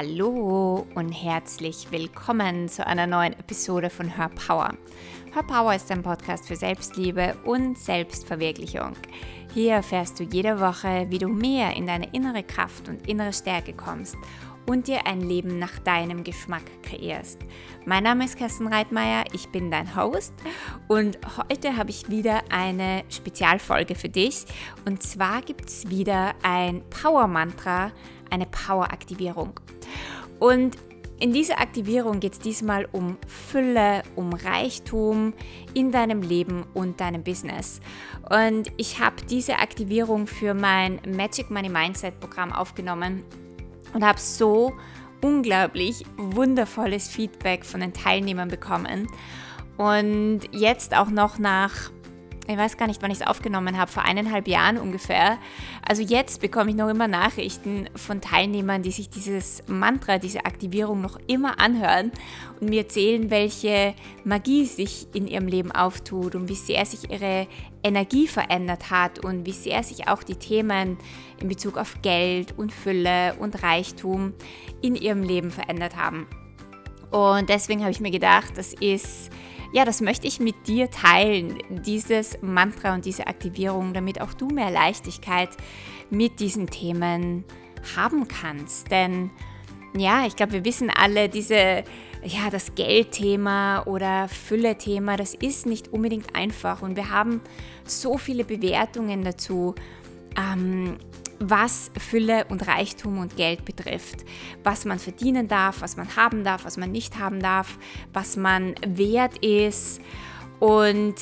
Hallo und herzlich willkommen zu einer neuen Episode von Her Power. Her Power ist ein Podcast für Selbstliebe und Selbstverwirklichung. Hier erfährst du jede Woche, wie du mehr in deine innere Kraft und innere Stärke kommst und dir ein Leben nach deinem Geschmack kreierst. Mein Name ist Kerstin Reitmeier, ich bin dein Host und heute habe ich wieder eine Spezialfolge für dich. Und zwar gibt es wieder ein Power-Mantra, eine Power-Aktivierung. Und in dieser Aktivierung geht es diesmal um Fülle, um Reichtum in deinem Leben und deinem Business. Und ich habe diese Aktivierung für mein Magic Money Mindset Programm aufgenommen und habe so unglaublich wundervolles Feedback von den Teilnehmern bekommen. Und jetzt auch noch nach ich weiß gar nicht, wann ich es aufgenommen habe, vor eineinhalb Jahren ungefähr. Also jetzt bekomme ich noch immer Nachrichten von Teilnehmern, die sich dieses Mantra, diese Aktivierung noch immer anhören und mir erzählen, welche Magie sich in ihrem Leben auftut und wie sehr sich ihre Energie verändert hat und wie sehr sich auch die Themen in Bezug auf Geld und Fülle und Reichtum in ihrem Leben verändert haben. Und deswegen habe ich mir gedacht, das ist ja, das möchte ich mit dir teilen, dieses Mantra und diese Aktivierung, damit auch du mehr Leichtigkeit mit diesen Themen haben kannst. Denn ja, ich glaube, wir wissen alle, diese, ja, das Geldthema oder Fülle-Thema, das ist nicht unbedingt einfach und wir haben so viele Bewertungen dazu. Ähm, was Fülle und Reichtum und Geld betrifft. Was man verdienen darf, was man haben darf, was man nicht haben darf, was man wert ist. Und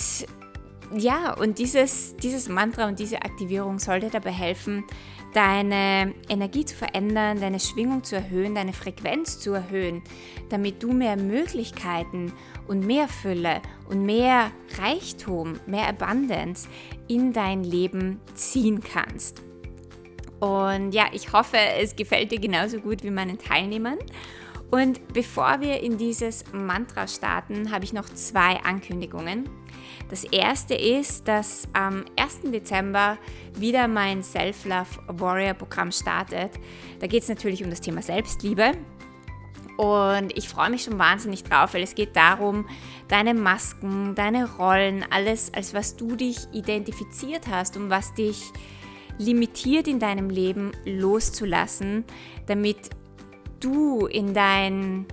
ja, und dieses, dieses Mantra und diese Aktivierung sollte dabei helfen, deine Energie zu verändern, deine Schwingung zu erhöhen, deine Frequenz zu erhöhen, damit du mehr Möglichkeiten und mehr Fülle und mehr Reichtum, mehr Abundance in dein Leben ziehen kannst. Und ja, ich hoffe, es gefällt dir genauso gut wie meinen Teilnehmern. Und bevor wir in dieses Mantra starten, habe ich noch zwei Ankündigungen. Das erste ist, dass am 1. Dezember wieder mein Self-Love Warrior Programm startet. Da geht es natürlich um das Thema Selbstliebe. Und ich freue mich schon wahnsinnig drauf, weil es geht darum, deine Masken, deine Rollen, alles, als was du dich identifiziert hast und was dich limitiert in deinem Leben loszulassen, damit du in, dein,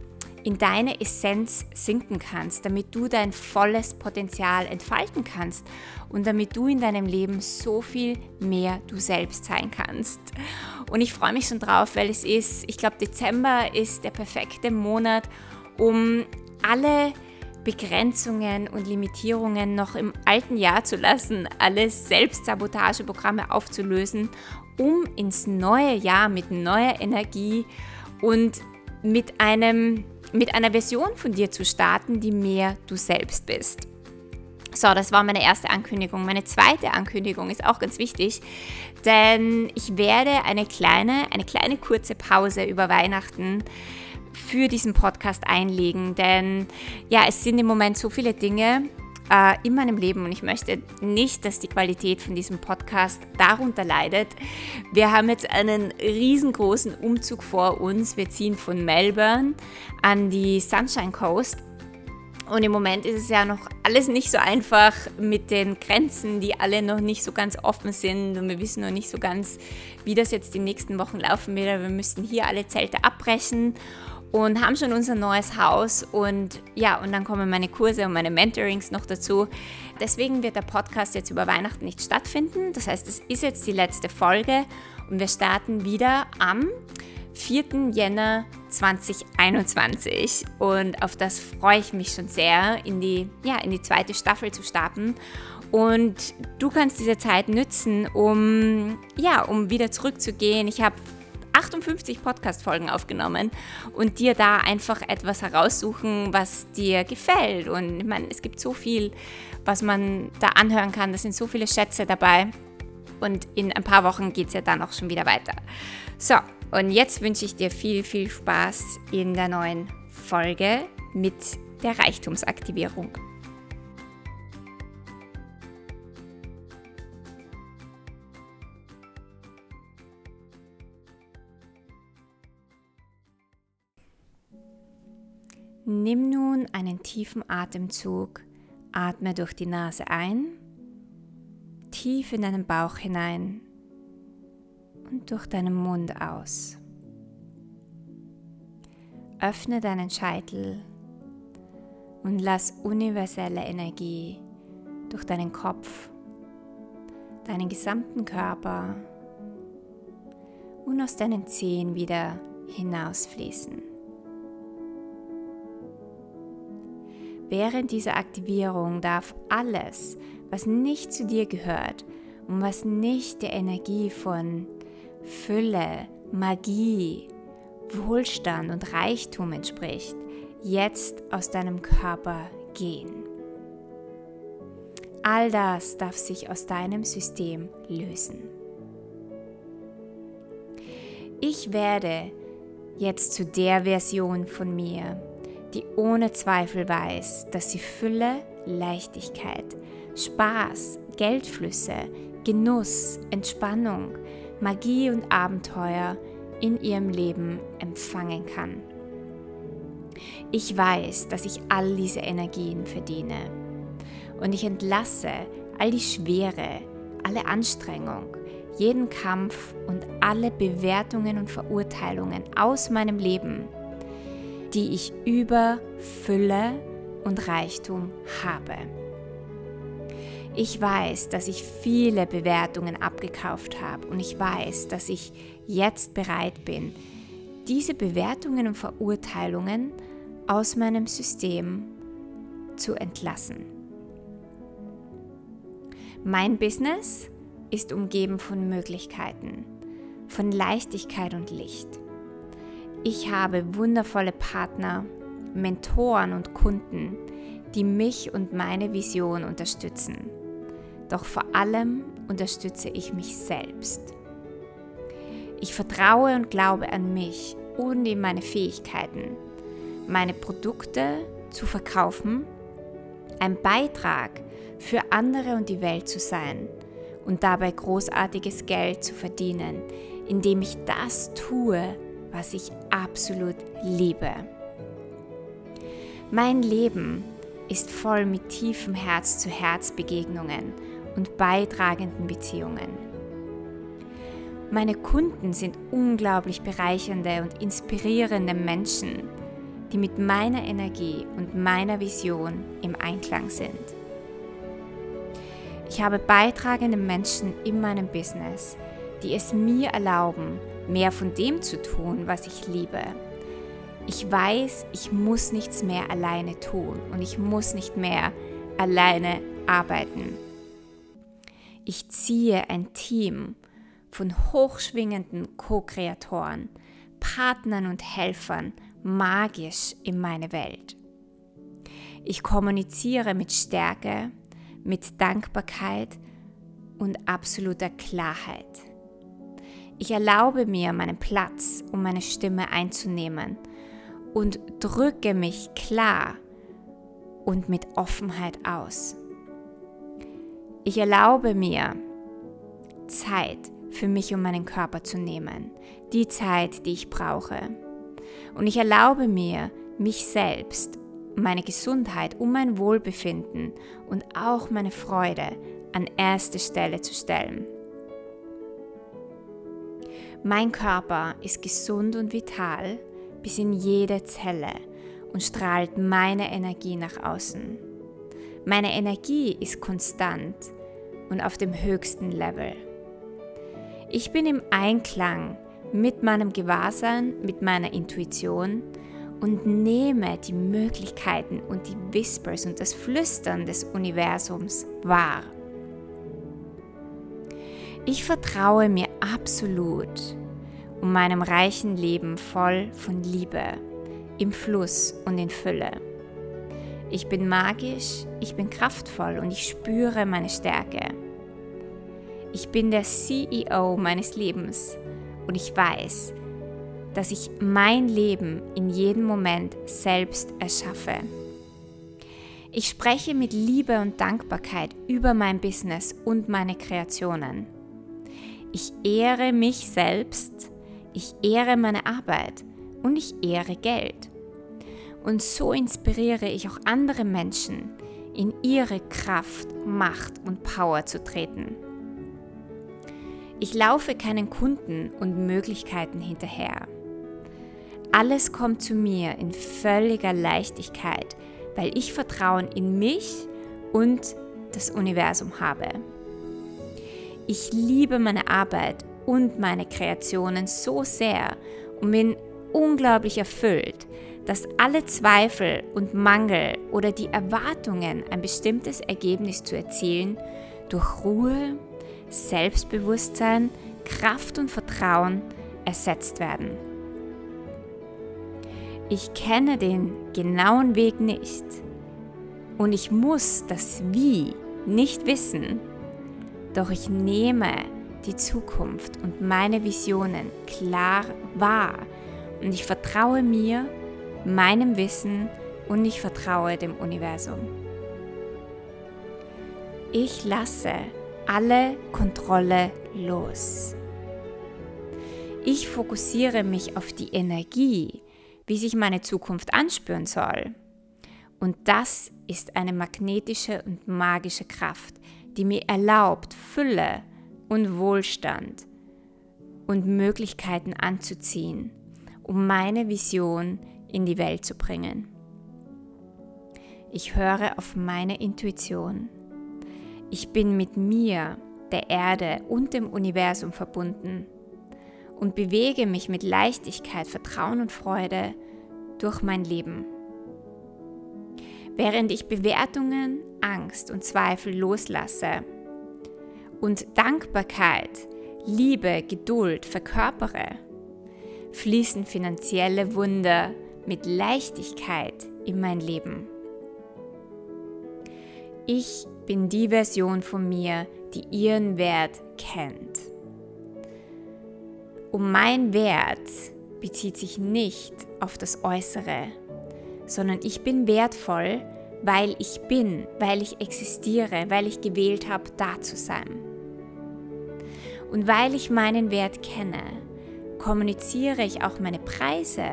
in deine Essenz sinken kannst, damit du dein volles Potenzial entfalten kannst und damit du in deinem Leben so viel mehr du selbst sein kannst. Und ich freue mich schon drauf, weil es ist, ich glaube, Dezember ist der perfekte Monat, um alle Begrenzungen und Limitierungen noch im alten Jahr zu lassen, alle Selbstsabotageprogramme aufzulösen, um ins neue Jahr mit neuer Energie und mit, einem, mit einer Version von dir zu starten, die mehr du selbst bist. So, das war meine erste Ankündigung. Meine zweite Ankündigung ist auch ganz wichtig, denn ich werde eine kleine, eine kleine kurze Pause über Weihnachten für diesen Podcast einlegen, denn ja, es sind im Moment so viele Dinge äh, in meinem Leben und ich möchte nicht, dass die Qualität von diesem Podcast darunter leidet. Wir haben jetzt einen riesengroßen Umzug vor uns. Wir ziehen von Melbourne an die Sunshine Coast. Und im Moment ist es ja noch alles nicht so einfach mit den Grenzen, die alle noch nicht so ganz offen sind. Und wir wissen noch nicht so ganz, wie das jetzt die nächsten Wochen laufen wird. wir müssten hier alle Zelte abbrechen und haben schon unser neues Haus und ja, und dann kommen meine Kurse und meine Mentorings noch dazu. Deswegen wird der Podcast jetzt über Weihnachten nicht stattfinden. Das heißt, es ist jetzt die letzte Folge und wir starten wieder am 4. Jänner 2021 und auf das freue ich mich schon sehr, in die, ja, in die zweite Staffel zu starten. Und du kannst diese Zeit nützen, um, ja, um wieder zurückzugehen. Ich habe 58 Podcast-Folgen aufgenommen und dir da einfach etwas heraussuchen, was dir gefällt. Und ich meine, es gibt so viel, was man da anhören kann. Da sind so viele Schätze dabei. Und in ein paar Wochen geht es ja dann auch schon wieder weiter. So, und jetzt wünsche ich dir viel, viel Spaß in der neuen Folge mit der Reichtumsaktivierung. Nimm nun einen tiefen Atemzug, atme durch die Nase ein, tief in deinen Bauch hinein und durch deinen Mund aus. Öffne deinen Scheitel und lass universelle Energie durch deinen Kopf, deinen gesamten Körper und aus deinen Zehen wieder hinausfließen. Während dieser Aktivierung darf alles, was nicht zu dir gehört und was nicht der Energie von Fülle, Magie, Wohlstand und Reichtum entspricht, jetzt aus deinem Körper gehen. All das darf sich aus deinem System lösen. Ich werde jetzt zu der Version von mir, die ohne Zweifel weiß, dass sie Fülle, Leichtigkeit, Spaß, Geldflüsse, Genuss, Entspannung, Magie und Abenteuer in ihrem Leben empfangen kann. Ich weiß, dass ich all diese Energien verdiene und ich entlasse all die Schwere, alle Anstrengung, jeden Kampf und alle Bewertungen und Verurteilungen aus meinem Leben, die ich über Fülle und Reichtum habe. Ich weiß, dass ich viele Bewertungen abgekauft habe und ich weiß, dass ich jetzt bereit bin, diese Bewertungen und Verurteilungen aus meinem System zu entlassen. Mein Business ist umgeben von Möglichkeiten, von Leichtigkeit und Licht. Ich habe wundervolle Partner, Mentoren und Kunden, die mich und meine Vision unterstützen. Doch vor allem unterstütze ich mich selbst. Ich vertraue und glaube an mich und in meine Fähigkeiten, meine Produkte zu verkaufen, ein Beitrag für andere und die Welt zu sein und dabei großartiges Geld zu verdienen, indem ich das tue, was ich absolut liebe. Mein Leben ist voll mit tiefen Herz-zu-Herz-Begegnungen und beitragenden Beziehungen. Meine Kunden sind unglaublich bereichernde und inspirierende Menschen, die mit meiner Energie und meiner Vision im Einklang sind. Ich habe beitragende Menschen in meinem Business, die es mir erlauben, mehr von dem zu tun, was ich liebe. Ich weiß, ich muss nichts mehr alleine tun und ich muss nicht mehr alleine arbeiten. Ich ziehe ein Team von hochschwingenden Co-Kreatoren, Partnern und Helfern magisch in meine Welt. Ich kommuniziere mit Stärke, mit Dankbarkeit und absoluter Klarheit. Ich erlaube mir, meinen Platz und meine Stimme einzunehmen und drücke mich klar und mit Offenheit aus. Ich erlaube mir, Zeit für mich und meinen Körper zu nehmen, die Zeit, die ich brauche. Und ich erlaube mir, mich selbst, meine Gesundheit und mein Wohlbefinden und auch meine Freude an erste Stelle zu stellen. Mein Körper ist gesund und vital bis in jede Zelle und strahlt meine Energie nach außen. Meine Energie ist konstant und auf dem höchsten Level. Ich bin im Einklang mit meinem Gewahrsein, mit meiner Intuition und nehme die Möglichkeiten und die Whispers und das Flüstern des Universums wahr. Ich vertraue mir absolut um meinem reichen Leben voll von Liebe, im Fluss und in Fülle. Ich bin magisch, ich bin kraftvoll und ich spüre meine Stärke. Ich bin der CEO meines Lebens und ich weiß, dass ich mein Leben in jedem Moment selbst erschaffe. Ich spreche mit Liebe und Dankbarkeit über mein Business und meine Kreationen. Ich ehre mich selbst, ich ehre meine Arbeit und ich ehre Geld. Und so inspiriere ich auch andere Menschen, in ihre Kraft, Macht und Power zu treten. Ich laufe keinen Kunden und Möglichkeiten hinterher. Alles kommt zu mir in völliger Leichtigkeit, weil ich Vertrauen in mich und das Universum habe. Ich liebe meine Arbeit und meine Kreationen so sehr und bin unglaublich erfüllt, dass alle Zweifel und Mangel oder die Erwartungen, ein bestimmtes Ergebnis zu erzielen, durch Ruhe, Selbstbewusstsein, Kraft und Vertrauen ersetzt werden. Ich kenne den genauen Weg nicht und ich muss das Wie nicht wissen, doch ich nehme die Zukunft und meine Visionen klar wahr und ich vertraue mir, meinem Wissen und ich vertraue dem Universum. Ich lasse alle Kontrolle los. Ich fokussiere mich auf die Energie, wie sich meine Zukunft anspüren soll. Und das ist eine magnetische und magische Kraft, die mir erlaubt, Fülle und Wohlstand und Möglichkeiten anzuziehen, um meine Vision in die Welt zu bringen. Ich höre auf meine Intuition. Ich bin mit mir, der Erde und dem Universum verbunden und bewege mich mit Leichtigkeit, Vertrauen und Freude durch mein Leben. Während ich Bewertungen, Angst und Zweifel loslasse und Dankbarkeit, Liebe, Geduld verkörpere, fließen finanzielle Wunder mit Leichtigkeit in mein Leben. Ich bin die Version von mir, die ihren Wert kennt. Und mein Wert bezieht sich nicht auf das Äußere, sondern ich bin wertvoll, weil ich bin, weil ich existiere, weil ich gewählt habe, da zu sein. Und weil ich meinen Wert kenne, kommuniziere ich auch meine Preise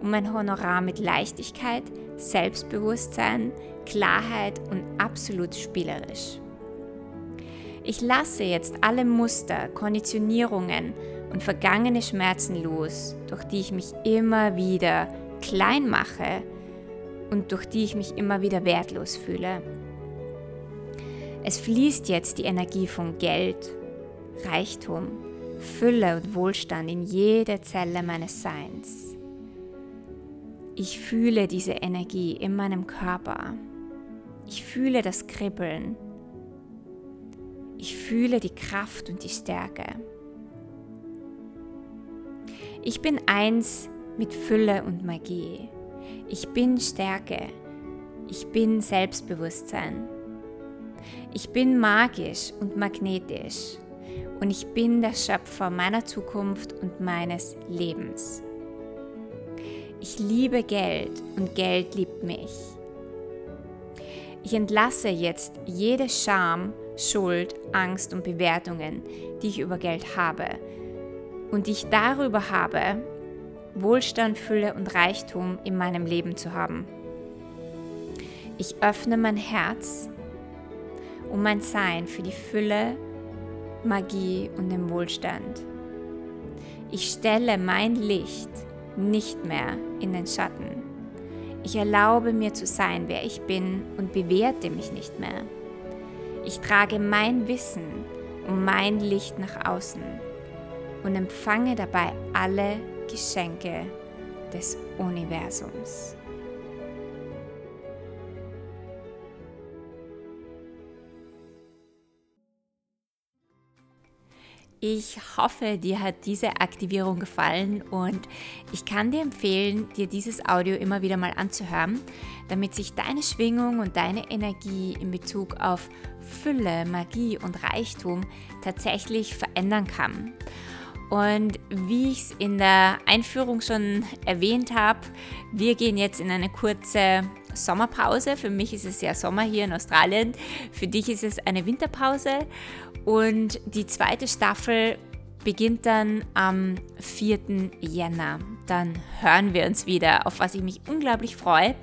und mein Honorar mit Leichtigkeit, Selbstbewusstsein, Klarheit und absolut spielerisch. Ich lasse jetzt alle Muster, Konditionierungen und vergangene Schmerzen los, durch die ich mich immer wieder klein mache und durch die ich mich immer wieder wertlos fühle. Es fließt jetzt die Energie von Geld, Reichtum, Fülle und Wohlstand in jede Zelle meines Seins. Ich fühle diese Energie in meinem Körper. Ich fühle das Kribbeln. Ich fühle die Kraft und die Stärke. Ich bin eins mit Fülle und Magie. Ich bin Stärke. Ich bin Selbstbewusstsein. Ich bin magisch und magnetisch. Und ich bin der Schöpfer meiner Zukunft und meines Lebens. Ich liebe Geld und Geld liebt mich. Ich entlasse jetzt jede Scham, Schuld, Angst und Bewertungen, die ich über Geld habe und die ich darüber habe, Wohlstand, Fülle und Reichtum in meinem Leben zu haben. Ich öffne mein Herz und mein Sein für die Fülle, Magie und den Wohlstand. Ich stelle mein Licht nicht mehr in den Schatten. Ich erlaube mir zu sein, wer ich bin und bewerte mich nicht mehr. Ich trage mein Wissen und mein Licht nach außen und empfange dabei alle Geschenke des Universums. Ich hoffe, dir hat diese Aktivierung gefallen und ich kann dir empfehlen, dir dieses Audio immer wieder mal anzuhören, damit sich deine Schwingung und deine Energie in Bezug auf Fülle, Magie und Reichtum tatsächlich verändern kann. Und wie ich es in der Einführung schon erwähnt habe, wir gehen jetzt in eine kurze Sommerpause. Für mich ist es ja Sommer hier in Australien. Für dich ist es eine Winterpause. Und die zweite Staffel beginnt dann am 4. Jänner. Dann hören wir uns wieder, auf was ich mich unglaublich freue.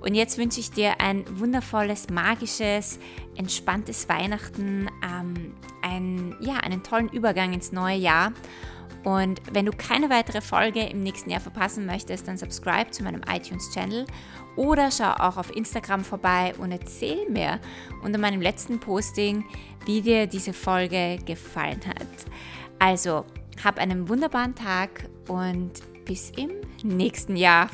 Und jetzt wünsche ich dir ein wundervolles, magisches, entspanntes Weihnachten, ähm, ein, ja, einen tollen Übergang ins neue Jahr. Und wenn du keine weitere Folge im nächsten Jahr verpassen möchtest, dann subscribe zu meinem iTunes-Channel oder schau auch auf Instagram vorbei und erzähl mir unter meinem letzten Posting, wie dir diese Folge gefallen hat. Also, hab einen wunderbaren Tag und bis im nächsten Jahr.